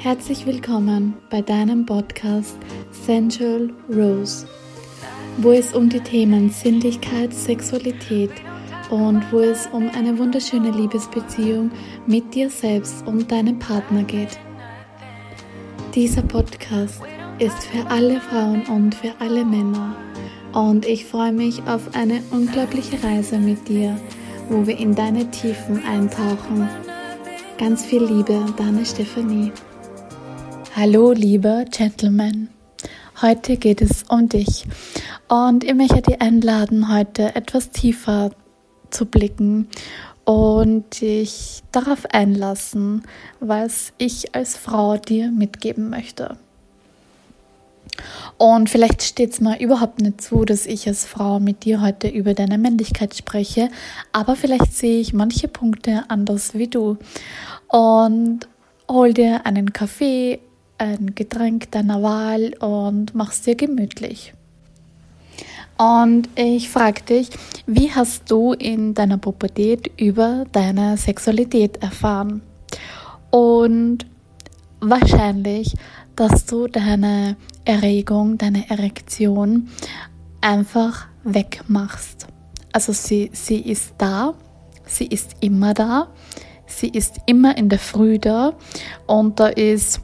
Herzlich willkommen bei deinem Podcast Sensual Rose, wo es um die Themen Sinnlichkeit, Sexualität und wo es um eine wunderschöne Liebesbeziehung mit dir selbst und deinem Partner geht. Dieser Podcast ist für alle Frauen und für alle Männer und ich freue mich auf eine unglaubliche Reise mit dir, wo wir in deine Tiefen eintauchen. Ganz viel Liebe, deine Stephanie. Hallo, lieber Gentleman. Heute geht es um dich und ich möchte dich einladen, heute etwas tiefer zu blicken und dich darauf einlassen, was ich als Frau dir mitgeben möchte. Und vielleicht steht es mir überhaupt nicht zu, dass ich als Frau mit dir heute über deine Männlichkeit spreche, aber vielleicht sehe ich manche Punkte anders wie du. Und hol dir einen Kaffee ein Getränk deiner Wahl und machst dir gemütlich. Und ich frage dich, wie hast du in deiner Pubertät über deine Sexualität erfahren? Und wahrscheinlich, dass du deine Erregung, deine Erektion einfach wegmachst. Also sie, sie ist da, sie ist immer da, sie ist immer in der Früh da und da ist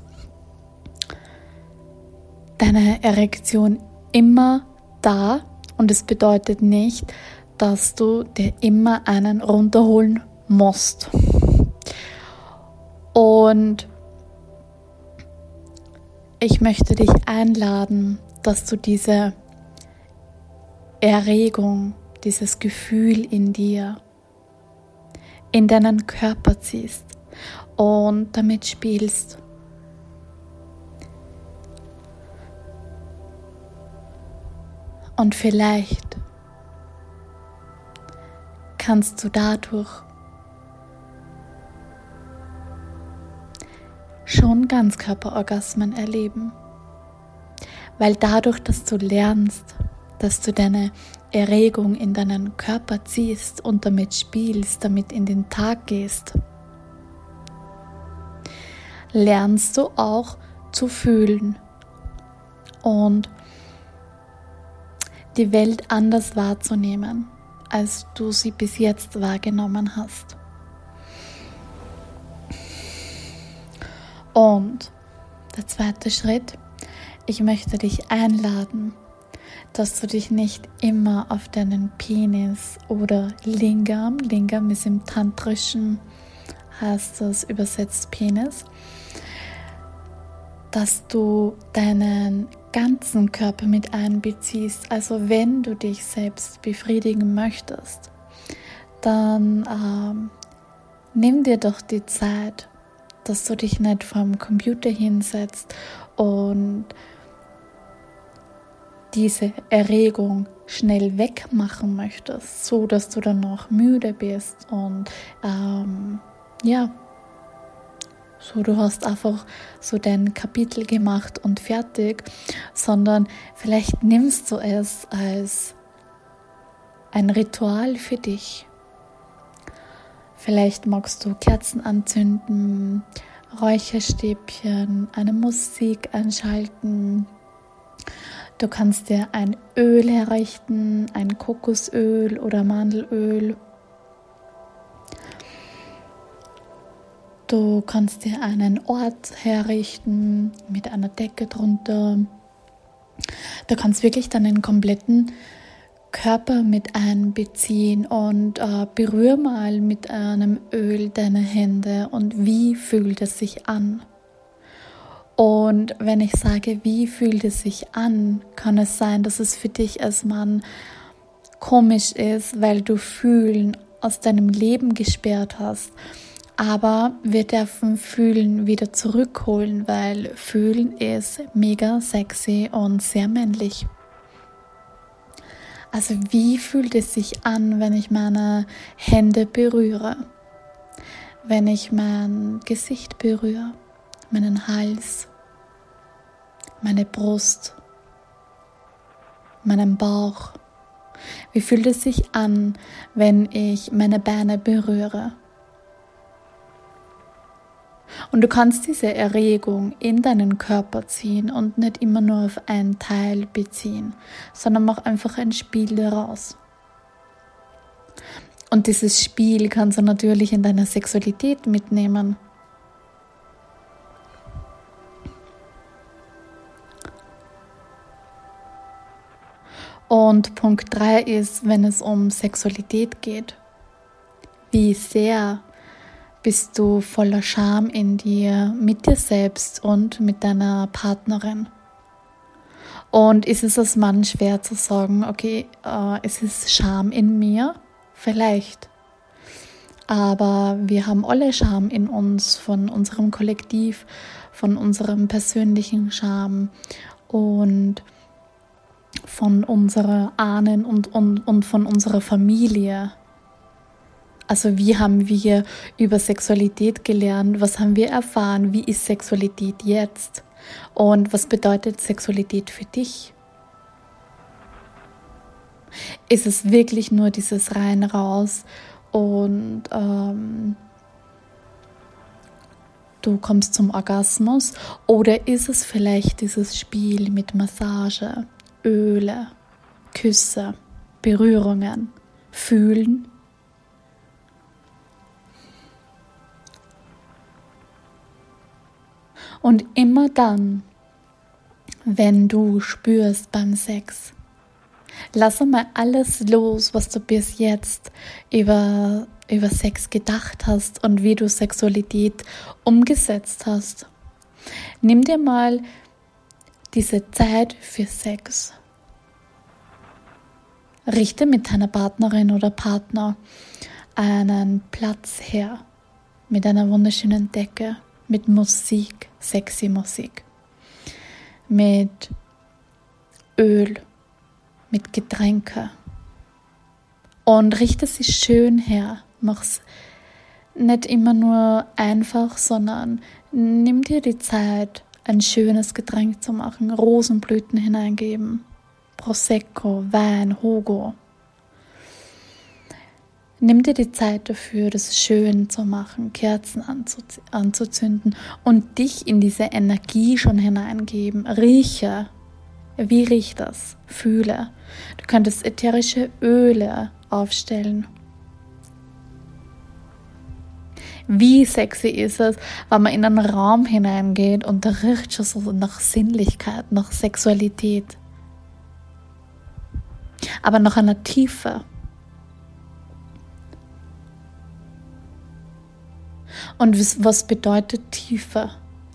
deine Erektion immer da und es bedeutet nicht, dass du dir immer einen runterholen musst. Und ich möchte dich einladen, dass du diese Erregung, dieses Gefühl in dir, in deinen Körper ziehst und damit spielst. Und vielleicht kannst du dadurch schon Ganzkörperorgasmen erleben. Weil dadurch, dass du lernst, dass du deine Erregung in deinen Körper ziehst und damit spielst, damit in den Tag gehst, lernst du auch zu fühlen und die Welt anders wahrzunehmen, als du sie bis jetzt wahrgenommen hast. Und der zweite Schritt, ich möchte dich einladen, dass du dich nicht immer auf deinen Penis oder Lingam, Lingam ist im Tantrischen, heißt das übersetzt Penis, dass du deinen ganzen Körper mit einbeziehst. Also wenn du dich selbst befriedigen möchtest, dann ähm, nimm dir doch die Zeit, dass du dich nicht vom Computer hinsetzt und diese Erregung schnell wegmachen möchtest, so dass du dann noch müde bist und ähm, ja, so du hast einfach so dein Kapitel gemacht und fertig, sondern vielleicht nimmst du es als ein Ritual für dich. Vielleicht magst du Kerzen anzünden, Räucherstäbchen, eine Musik einschalten. Du kannst dir ein Öl herrichten, ein Kokosöl oder Mandelöl Du kannst dir einen Ort herrichten mit einer Decke drunter. Du kannst wirklich deinen kompletten Körper mit einbeziehen und äh, berühr mal mit einem Öl deine Hände und wie fühlt es sich an? Und wenn ich sage, wie fühlt es sich an, kann es sein, dass es für dich als Mann komisch ist, weil du Fühlen aus deinem Leben gesperrt hast aber wir dürfen Fühlen wieder zurückholen, weil Fühlen ist mega sexy und sehr männlich. Also wie fühlt es sich an, wenn ich meine Hände berühre? Wenn ich mein Gesicht berühre, meinen Hals, meine Brust, meinen Bauch? Wie fühlt es sich an, wenn ich meine Beine berühre? Und du kannst diese Erregung in deinen Körper ziehen und nicht immer nur auf einen Teil beziehen, sondern mach einfach ein Spiel daraus. Und dieses Spiel kannst du natürlich in deiner Sexualität mitnehmen. Und Punkt 3 ist, wenn es um Sexualität geht. Wie sehr bist du voller Scham in dir, mit dir selbst und mit deiner Partnerin? Und ist es als Mann schwer zu sagen, okay, äh, es ist Scham in mir? Vielleicht. Aber wir haben alle Scham in uns, von unserem Kollektiv, von unserem persönlichen Scham und von unserer Ahnen und, und, und von unserer Familie. Also wie haben wir über Sexualität gelernt? Was haben wir erfahren? Wie ist Sexualität jetzt? Und was bedeutet Sexualität für dich? Ist es wirklich nur dieses rein raus und ähm, du kommst zum Orgasmus? Oder ist es vielleicht dieses Spiel mit Massage, Öle, Küsse, Berührungen, Fühlen? Und immer dann, wenn du spürst beim Sex, lass mal alles los, was du bis jetzt über, über Sex gedacht hast und wie du Sexualität umgesetzt hast. Nimm dir mal diese Zeit für Sex. Richte mit deiner Partnerin oder Partner einen Platz her mit einer wunderschönen Decke mit Musik, sexy Musik, mit Öl, mit Getränke. Und richte sie schön her. Mach's nicht immer nur einfach, sondern nimm dir die Zeit, ein schönes Getränk zu machen, Rosenblüten hineingeben, Prosecco, Wein, Hugo. Nimm dir die Zeit dafür, das schön zu machen, Kerzen anzuzünden und dich in diese Energie schon hineingeben. Rieche. Wie riecht das? Fühle. Du könntest ätherische Öle aufstellen. Wie sexy ist es, wenn man in einen Raum hineingeht und da riecht schon so nach Sinnlichkeit, nach Sexualität. Aber nach einer Tiefe. Und was bedeutet Tiefe?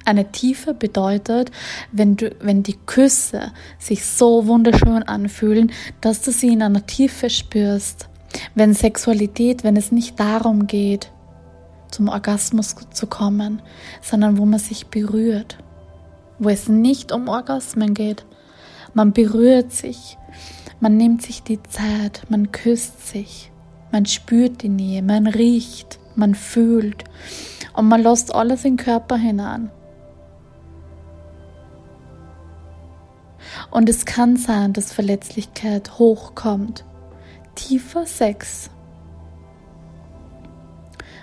Eine Tiefe bedeutet, wenn, du, wenn die Küsse sich so wunderschön anfühlen, dass du sie in einer Tiefe spürst. Wenn Sexualität, wenn es nicht darum geht, zum Orgasmus zu kommen, sondern wo man sich berührt, wo es nicht um Orgasmen geht. Man berührt sich, man nimmt sich die Zeit, man küsst sich, man spürt die Nähe, man riecht, man fühlt und man lässt alles in den Körper hinein. Und es kann sein, dass Verletzlichkeit hochkommt. Tiefer Sex,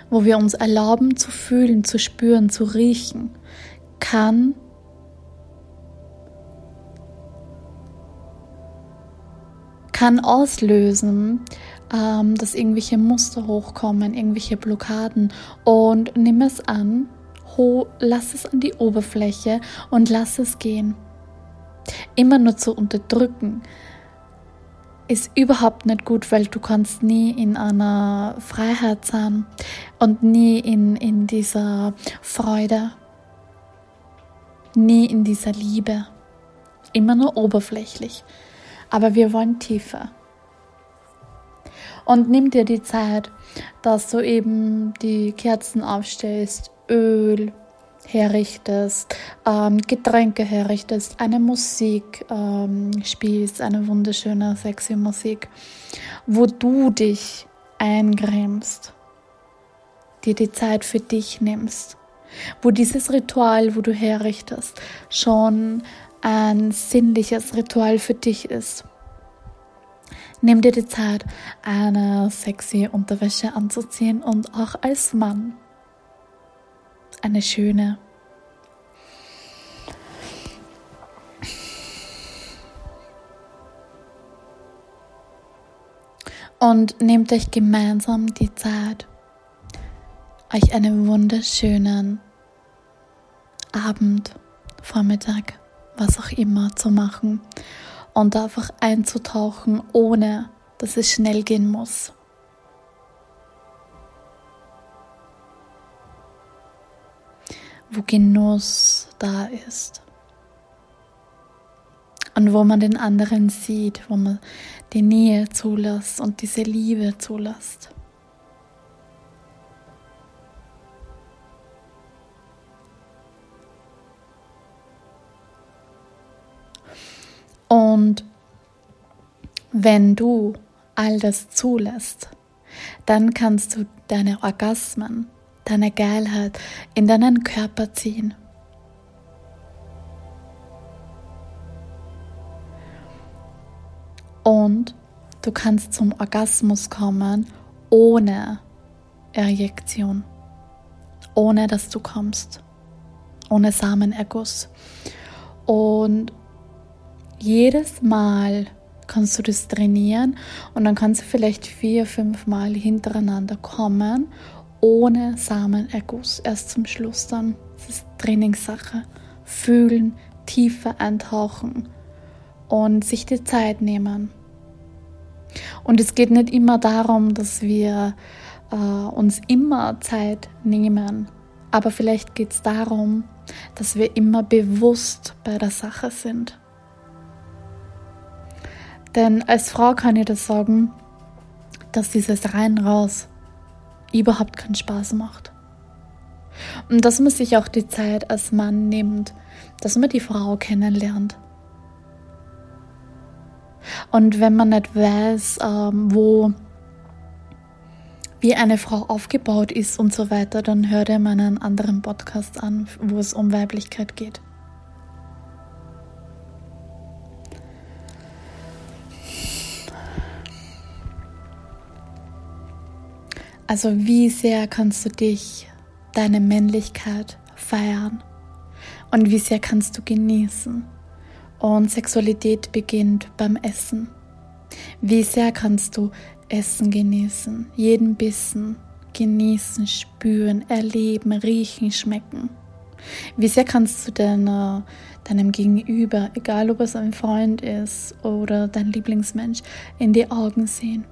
wo wir uns erlauben zu fühlen, zu spüren, zu riechen, kann kann auslösen, ähm, dass irgendwelche Muster hochkommen, irgendwelche Blockaden und nimm es an, lass es an die Oberfläche und lass es gehen. Immer nur zu unterdrücken ist überhaupt nicht gut, weil du kannst nie in einer Freiheit sein und nie in, in dieser Freude, nie in dieser Liebe. Immer nur oberflächlich. Aber wir wollen tiefer und nimm dir die Zeit, dass du eben die Kerzen aufstellst, Öl herrichtest, ähm, Getränke herrichtest, eine Musik ähm, spielst, eine wunderschöne, sexy Musik, wo du dich eingrämst, dir die Zeit für dich nimmst, wo dieses Ritual, wo du herrichtest, schon ein sinnliches Ritual für dich ist. Nimm dir die Zeit, eine sexy Unterwäsche anzuziehen und auch als Mann eine schöne. Und nehmt euch gemeinsam die Zeit, euch einen wunderschönen Abend, Vormittag, was auch immer zu machen und einfach einzutauchen, ohne dass es schnell gehen muss. Wo Genuss da ist. Und wo man den anderen sieht, wo man die Nähe zulässt und diese Liebe zulässt. Und wenn du all das zulässt, dann kannst du deine Orgasmen, deine Geilheit in deinen Körper ziehen. Und du kannst zum Orgasmus kommen ohne Erjektion, ohne dass du kommst, ohne Samenerguss. Und jedes Mal kannst du das trainieren und dann kannst du vielleicht vier, fünf Mal hintereinander kommen ohne Samenerguss. Erst zum Schluss dann. Das ist Trainingssache. Fühlen, tiefer eintauchen und sich die Zeit nehmen. Und es geht nicht immer darum, dass wir äh, uns immer Zeit nehmen, aber vielleicht geht es darum, dass wir immer bewusst bei der Sache sind. Denn als Frau kann ich das sagen, dass dieses rein raus überhaupt keinen Spaß macht. Und dass man sich auch die Zeit als Mann nimmt, dass man die Frau kennenlernt. Und wenn man nicht weiß, ähm, wo, wie eine Frau aufgebaut ist und so weiter, dann hört mal einen anderen Podcast an, wo es um Weiblichkeit geht. Also wie sehr kannst du dich, deine Männlichkeit feiern und wie sehr kannst du genießen. Und Sexualität beginnt beim Essen. Wie sehr kannst du Essen genießen, jeden Bissen genießen, spüren, erleben, riechen, schmecken. Wie sehr kannst du deiner, deinem Gegenüber, egal ob es ein Freund ist oder dein Lieblingsmensch, in die Augen sehen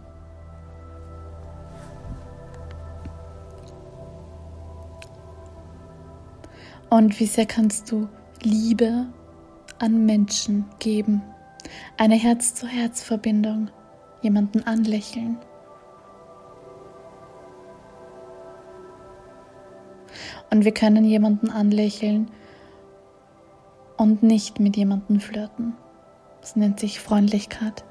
Und wie sehr kannst du Liebe an Menschen geben? Eine Herz-zu-Herz-Verbindung, jemanden anlächeln. Und wir können jemanden anlächeln und nicht mit jemandem flirten. Das nennt sich Freundlichkeit.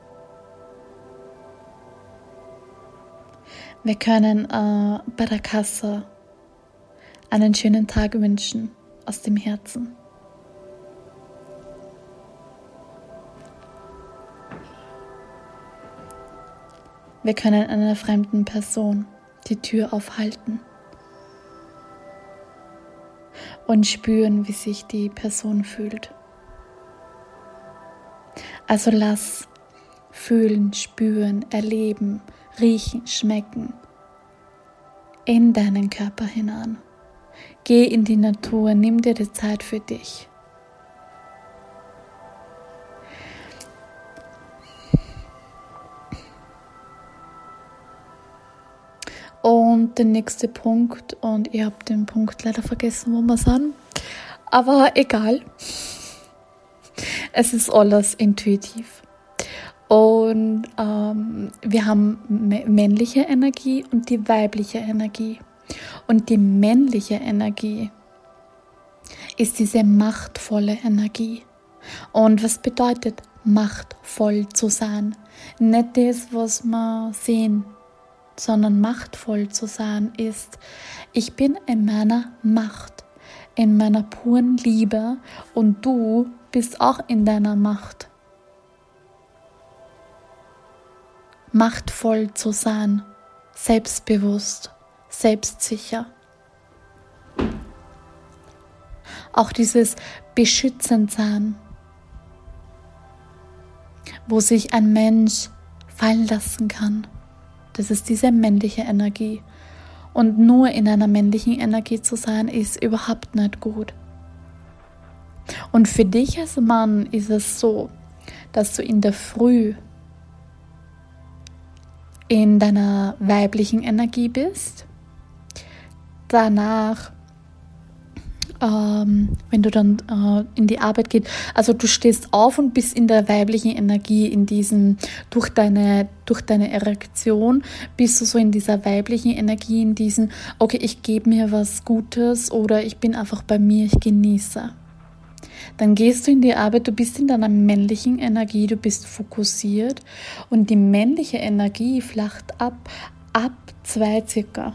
Wir können äh, bei der Kasse einen schönen Tag wünschen aus dem Herzen. Wir können einer fremden Person die Tür aufhalten und spüren, wie sich die Person fühlt. Also lass fühlen, spüren, erleben, riechen, schmecken in deinen Körper hinein. Geh in die Natur, nimm dir die Zeit für dich. Und der nächste Punkt, und ihr habt den Punkt leider vergessen, wo wir sind, aber egal. Es ist alles intuitiv. Und ähm, wir haben männliche Energie und die weibliche Energie. Und die männliche Energie ist diese machtvolle Energie. Und was bedeutet machtvoll zu sein? Nicht das, was wir sehen, sondern machtvoll zu sein ist, ich bin in meiner Macht, in meiner puren Liebe und du bist auch in deiner Macht. Machtvoll zu sein, selbstbewusst selbstsicher. Auch dieses Beschützendsein, wo sich ein Mensch fallen lassen kann. Das ist diese männliche Energie. Und nur in einer männlichen Energie zu sein, ist überhaupt nicht gut. Und für dich als Mann ist es so, dass du in der Früh in deiner weiblichen Energie bist. Danach ähm, wenn du dann äh, in die Arbeit gehst. Also du stehst auf und bist in der weiblichen Energie, in diesem, durch deine, durch deine Erektion bist du so in dieser weiblichen Energie, in diesem, okay, ich gebe mir was Gutes oder ich bin einfach bei mir, ich genieße. Dann gehst du in die Arbeit, du bist in deiner männlichen Energie, du bist fokussiert und die männliche Energie flacht ab, ab zwei circa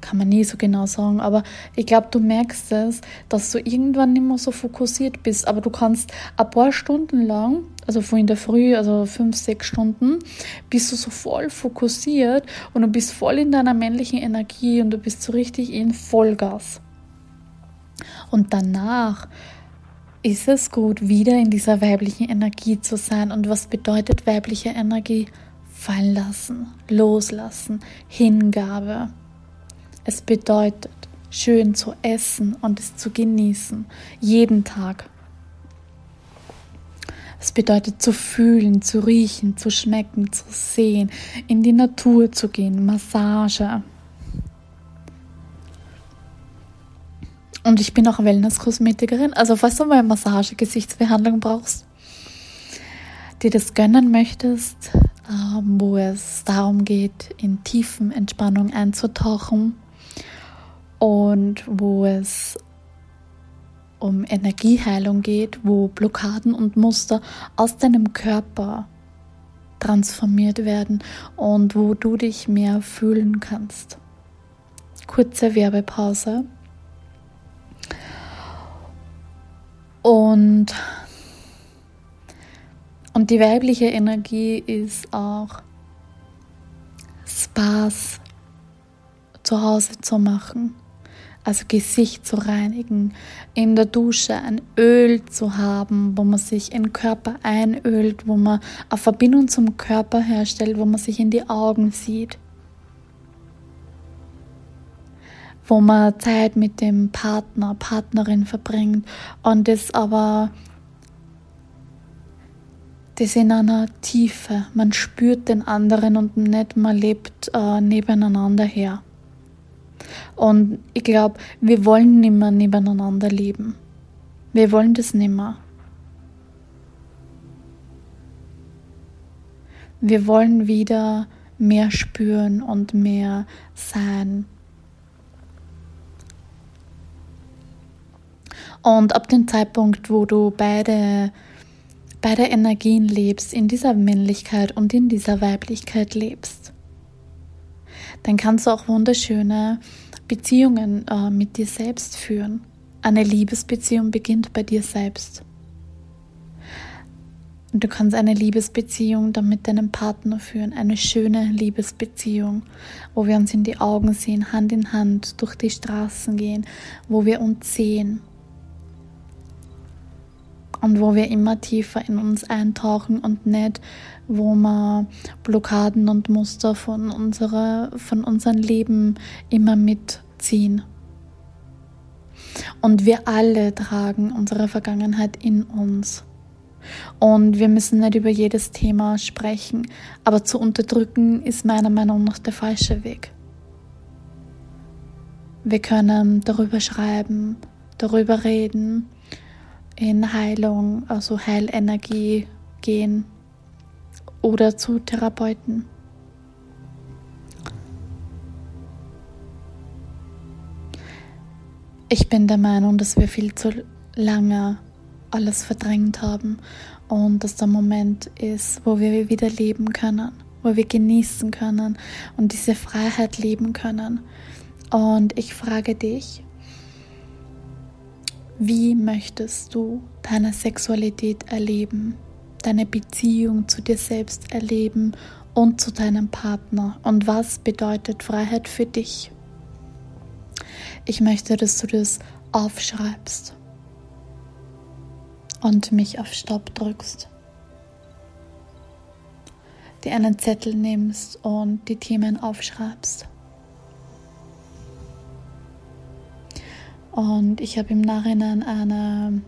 kann man nie so genau sagen, aber ich glaube, du merkst es, dass du irgendwann nicht mehr so fokussiert bist, aber du kannst ein paar Stunden lang, also vor in der Früh, also fünf, sechs Stunden, bist du so voll fokussiert und du bist voll in deiner männlichen Energie und du bist so richtig in Vollgas. Und danach ist es gut, wieder in dieser weiblichen Energie zu sein. Und was bedeutet weibliche Energie? Fallen lassen, loslassen, Hingabe. Es bedeutet, schön zu essen und es zu genießen, jeden Tag. Es bedeutet zu fühlen, zu riechen, zu schmecken, zu sehen, in die Natur zu gehen, Massage. Und ich bin auch Wellness-Kosmetikerin. Also falls du mal Massage, Gesichtsbehandlung brauchst, dir das gönnen möchtest, ähm, wo es darum geht, in tiefen Entspannung einzutauchen, und wo es um Energieheilung geht, wo Blockaden und Muster aus deinem Körper transformiert werden und wo du dich mehr fühlen kannst. Kurze Werbepause. Und, und die weibliche Energie ist auch Spaß zu Hause zu machen also Gesicht zu reinigen, in der Dusche ein Öl zu haben, wo man sich in den Körper einölt, wo man eine Verbindung zum Körper herstellt, wo man sich in die Augen sieht, wo man Zeit mit dem Partner, Partnerin verbringt und das aber das in einer Tiefe, man spürt den anderen und nicht man lebt äh, nebeneinander her. Und ich glaube, wir wollen nicht mehr nebeneinander leben. Wir wollen das nicht mehr. Wir wollen wieder mehr spüren und mehr sein. Und ab dem Zeitpunkt, wo du beide, beide Energien lebst, in dieser Männlichkeit und in dieser Weiblichkeit lebst, dann kannst du auch wunderschöne Beziehungen äh, mit dir selbst führen. Eine Liebesbeziehung beginnt bei dir selbst. Und du kannst eine Liebesbeziehung dann mit deinem Partner führen, eine schöne Liebesbeziehung, wo wir uns in die Augen sehen, Hand in Hand durch die Straßen gehen, wo wir uns sehen und wo wir immer tiefer in uns eintauchen und nicht wo wir Blockaden und Muster von, unserer, von unserem Leben immer mitziehen. Und wir alle tragen unsere Vergangenheit in uns. Und wir müssen nicht über jedes Thema sprechen, aber zu unterdrücken ist meiner Meinung nach der falsche Weg. Wir können darüber schreiben, darüber reden, in Heilung, also Heilenergie gehen oder zu Therapeuten. Ich bin der Meinung, dass wir viel zu lange alles verdrängt haben und dass der Moment ist, wo wir wieder leben können, wo wir genießen können und diese Freiheit leben können. Und ich frage dich, wie möchtest du deine Sexualität erleben? deine Beziehung zu dir selbst erleben und zu deinem Partner und was bedeutet Freiheit für dich. Ich möchte, dass du das aufschreibst und mich auf Stopp drückst. Dir einen Zettel nimmst und die Themen aufschreibst. Und ich habe im Nachhinein eine,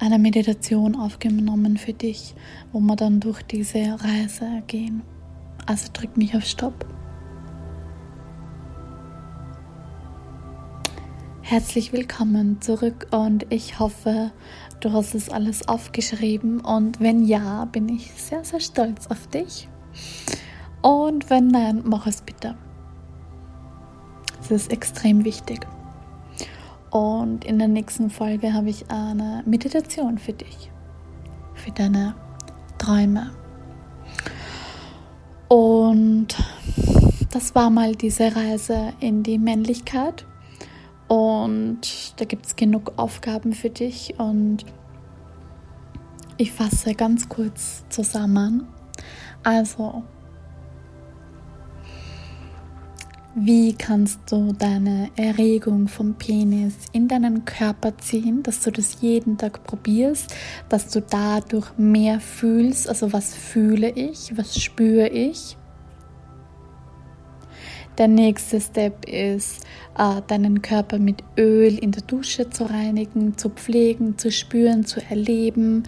eine Meditation aufgenommen für dich, wo wir dann durch diese Reise gehen. Also drück mich auf Stopp. Herzlich willkommen zurück und ich hoffe, du hast es alles aufgeschrieben und wenn ja, bin ich sehr, sehr stolz auf dich. Und wenn nein, mach es bitte. Ist extrem wichtig. Und in der nächsten Folge habe ich eine Meditation für dich, für deine Träume. Und das war mal diese Reise in die Männlichkeit. Und da gibt es genug Aufgaben für dich. Und ich fasse ganz kurz zusammen. Also, Wie kannst du deine Erregung vom Penis in deinen Körper ziehen, dass du das jeden Tag probierst, dass du dadurch mehr fühlst? Also was fühle ich, was spüre ich? Der nächste Step ist, äh, deinen Körper mit Öl in der Dusche zu reinigen, zu pflegen, zu spüren, zu erleben,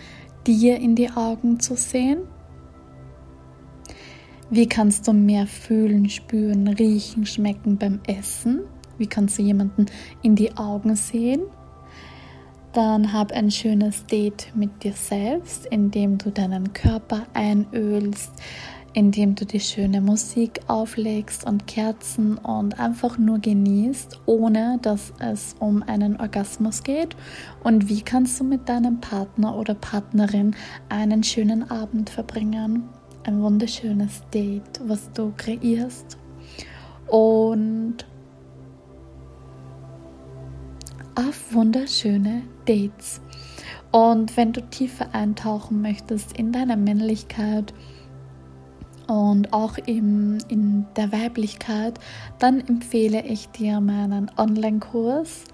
dir in die Augen zu sehen. Wie kannst du mehr fühlen, spüren, riechen, schmecken beim Essen? Wie kannst du jemanden in die Augen sehen? Dann hab ein schönes Date mit dir selbst, indem du deinen Körper einölst, indem du die schöne Musik auflegst und Kerzen und einfach nur genießt, ohne dass es um einen Orgasmus geht. Und wie kannst du mit deinem Partner oder Partnerin einen schönen Abend verbringen? Ein wunderschönes Date, was du kreierst. Und auf wunderschöne Dates. Und wenn du tiefer eintauchen möchtest in deine Männlichkeit und auch im, in der Weiblichkeit, dann empfehle ich dir meinen Online-Kurs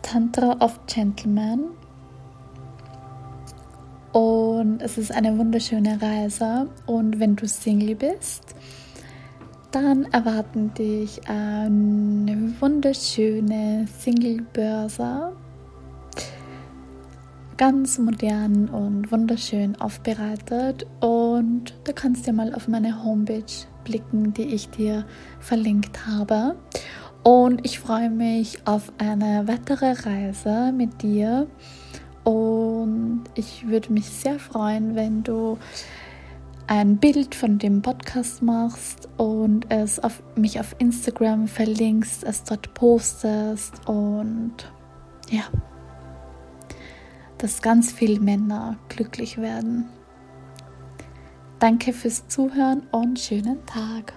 Tantra of Gentlemen und es ist eine wunderschöne Reise. Und wenn du Single bist, dann erwarten dich eine wunderschöne Single-Börse. Ganz modern und wunderschön aufbereitet. Und du kannst ja mal auf meine Homepage blicken, die ich dir verlinkt habe. Und ich freue mich auf eine weitere Reise mit dir. Und ich würde mich sehr freuen, wenn du ein Bild von dem Podcast machst und es auf mich auf Instagram verlinkst, es dort postest und ja, dass ganz viele Männer glücklich werden. Danke fürs Zuhören und schönen Tag.